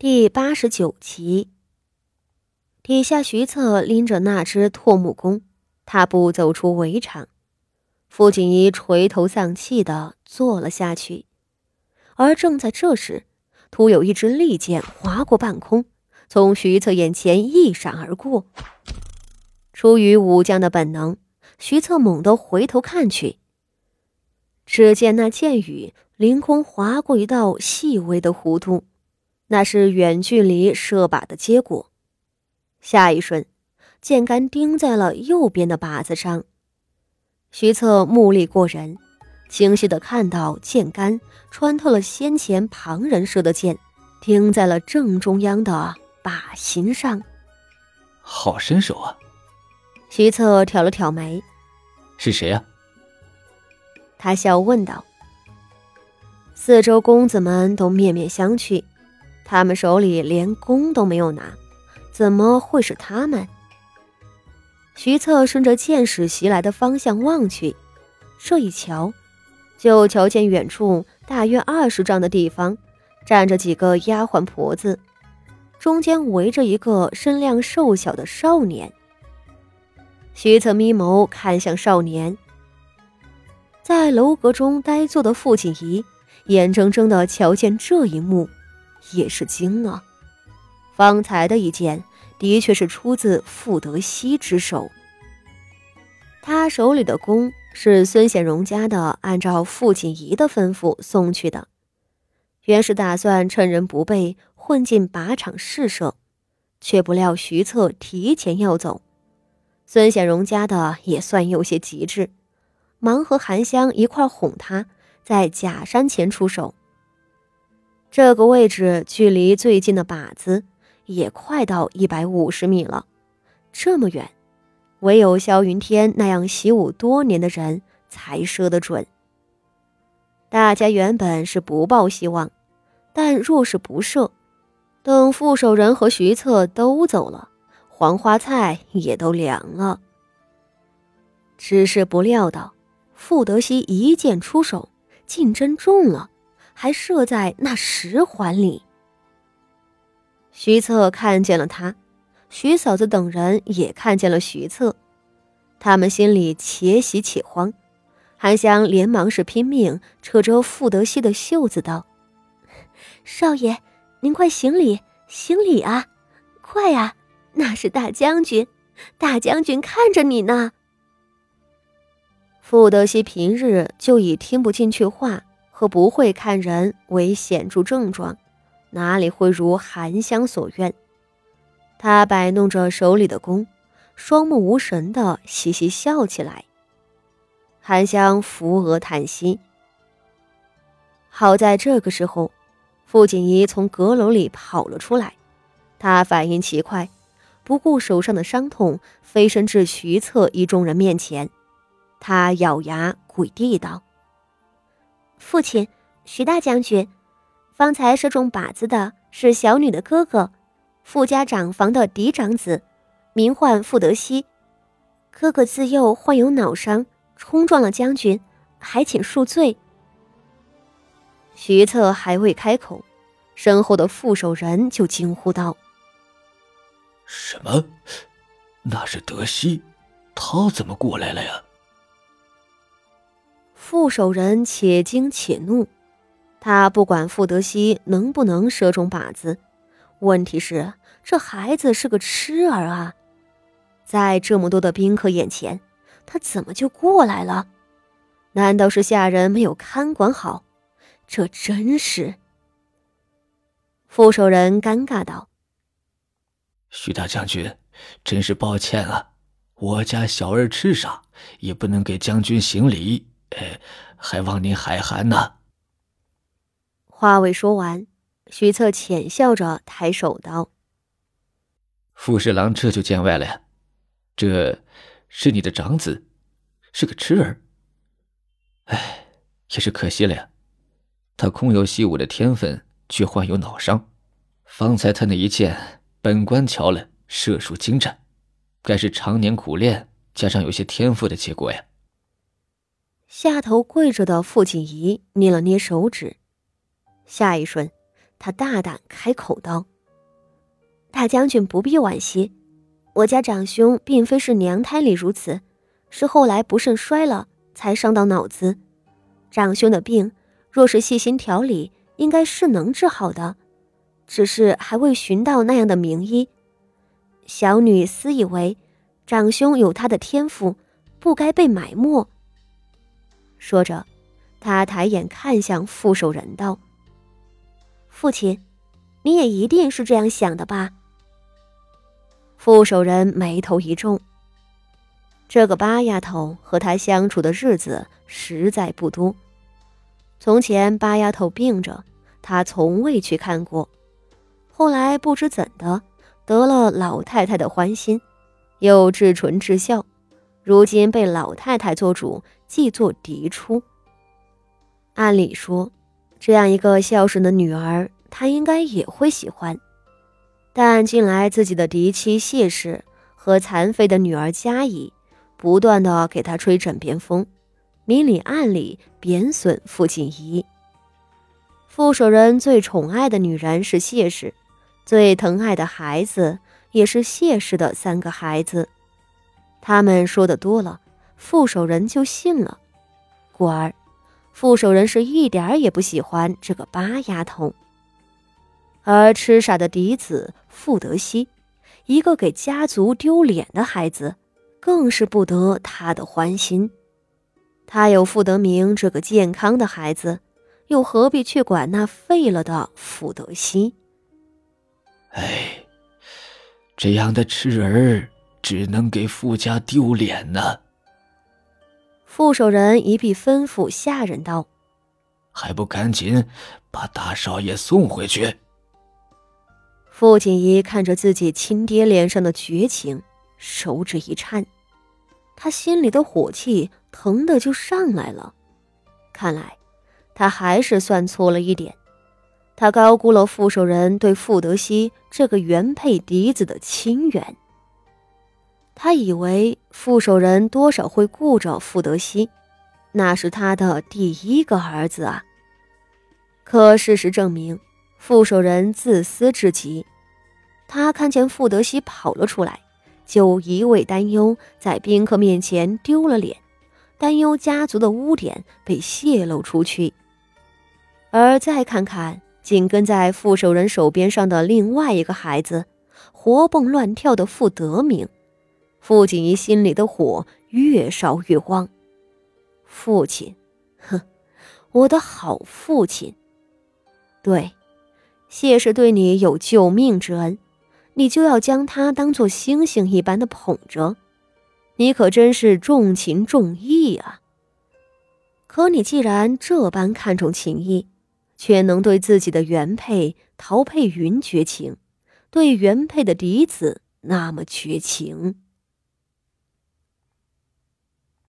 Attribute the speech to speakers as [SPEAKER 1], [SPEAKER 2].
[SPEAKER 1] 第八十九集，底下徐策拎着那只拓木弓，踏步走出围场。傅锦仪垂头丧气的坐了下去。而正在这时，突有一支利箭划过半空，从徐策眼前一闪而过。出于武将的本能，徐策猛地回头看去，只见那箭雨凌空划过一道细微的弧度。那是远距离射靶的结果。下一瞬，箭杆钉在了右边的靶子上。徐策目力过人，清晰的看到箭杆穿透了先前旁人射的箭，钉在了正中央的靶心上。
[SPEAKER 2] 好身手啊！
[SPEAKER 1] 徐策挑了挑眉：“
[SPEAKER 2] 是谁啊？”
[SPEAKER 1] 他笑问道。四周公子们都面面相觑。他们手里连弓都没有拿，怎么会是他们？徐策顺着箭矢袭来的方向望去，这一瞧，就瞧见远处大约二十丈的地方，站着几个丫鬟婆子，中间围着一个身量瘦小的少年。徐策眯眸看向少年，在楼阁中呆坐的傅锦仪，眼睁睁地瞧见这一幕。也是惊了，方才的一箭的确是出自傅德熙之手。他手里的弓是孙显荣家的，按照傅锦仪的吩咐送去的，原是打算趁人不备混进靶场试射，却不料徐策提前要走，孙显荣家的也算有些机智，忙和韩香一块哄他，在假山前出手。这个位置距离最近的靶子也快到一百五十米了，这么远，唯有萧云天那样习武多年的人才射得准。大家原本是不抱希望，但若是不射，等副手人和徐策都走了，黄花菜也都凉了。只是不料到，傅德熙一箭出手，竟真中了。还射在那十环里。徐策看见了他，徐嫂子等人也看见了徐策，他们心里且喜且慌。韩香连忙是拼命扯着傅德熙的袖子道：“ 少爷，您快行礼，行礼啊，快呀！那是大将军，大将军看着你呢。”傅德熙平日就已听不进去话。和不会看人为显著症状，哪里会如韩香所愿？他摆弄着手里的弓，双目无神的嘻嘻笑起来。韩香扶额叹息。好在这个时候，傅锦仪从阁楼里跑了出来，他反应奇快，不顾手上的伤痛，飞身至徐策一众人面前。他咬牙跪地道。父亲，徐大将军，方才射中靶子的是小女的哥哥，傅家长房的嫡长子，名唤傅德熙。哥哥自幼患有脑伤，冲撞了将军，还请恕罪。徐策还未开口，身后的副手人就惊呼道：“
[SPEAKER 2] 什么？那是德熙，他怎么过来了呀？”
[SPEAKER 1] 副手人且惊且怒，他不管傅德熙能不能射中靶子，问题是这孩子是个痴儿啊，在这么多的宾客眼前，他怎么就过来了？难道是下人没有看管好？这真是……副手人尴尬道：“
[SPEAKER 2] 徐大将军，真是抱歉啊，我家小儿痴傻，也不能给将军行礼。”哎，还望您海涵呢。
[SPEAKER 1] 话未说完，徐策浅笑着抬手道：“
[SPEAKER 2] 傅侍郎这就见外了呀，这是你的长子，是个痴儿。哎，也是可惜了呀，他空有习武的天分，却患有脑伤。方才他那一箭，本官瞧了，射术精湛，该是常年苦练加上有些天赋的结果呀。”
[SPEAKER 1] 下头跪着的傅锦仪捏了捏手指，下一瞬，他大胆开口道：“大将军不必惋惜，我家长兄并非是娘胎里如此，是后来不慎摔了才伤到脑子。长兄的病，若是细心调理，应该是能治好的，只是还未寻到那样的名医。小女私以为，长兄有他的天赋，不该被埋没。”说着，他抬眼看向傅守仁道。父亲，你也一定是这样想的吧？傅守仁眉头一皱。这个八丫头和他相处的日子实在不多。从前八丫头病着，他从未去看过。后来不知怎的，得了老太太的欢心，又至纯至孝，如今被老太太做主，既做嫡出。按理说。这样一个孝顺的女儿，他应该也会喜欢。但近来自己的嫡妻谢氏和残废的女儿嘉怡，不断的给他吹枕边风，明里暗里贬损傅锦仪。傅守仁最宠爱的女人是谢氏，最疼爱的孩子也是谢氏的三个孩子。他们说的多了，傅守仁就信了，故而。傅守仁是一点儿也不喜欢这个八丫头，而痴傻的嫡子傅德熙，一个给家族丢脸的孩子，更是不得他的欢心。他有傅德明这个健康的孩子，又何必去管那废了的傅德熙？
[SPEAKER 2] 哎，这样的痴儿，只能给傅家丢脸呢。
[SPEAKER 1] 傅守仁一臂吩咐下人道：“
[SPEAKER 2] 还不赶紧把大少爷送回去！”
[SPEAKER 1] 傅锦衣看着自己亲爹脸上的绝情，手指一颤，他心里的火气腾的就上来了。看来他还是算错了一点，他高估了傅守仁对傅德熙这个原配嫡子的亲缘。他以为傅守仁多少会顾着傅德熙，那是他的第一个儿子啊。可事实证明，傅守仁自私至极。他看见傅德熙跑了出来，就一味担忧在宾客面前丢了脸，担忧家族的污点被泄露出去。而再看看紧跟在傅守仁手边上的另外一个孩子，活蹦乱跳的傅德明。傅锦仪心里的火越烧越旺。父亲，哼，我的好父亲。对，谢氏对你有救命之恩，你就要将他当做星星一般的捧着。你可真是重情重义啊！可你既然这般看重情义，却能对自己的原配陶佩云绝情，对原配的嫡子那么绝情。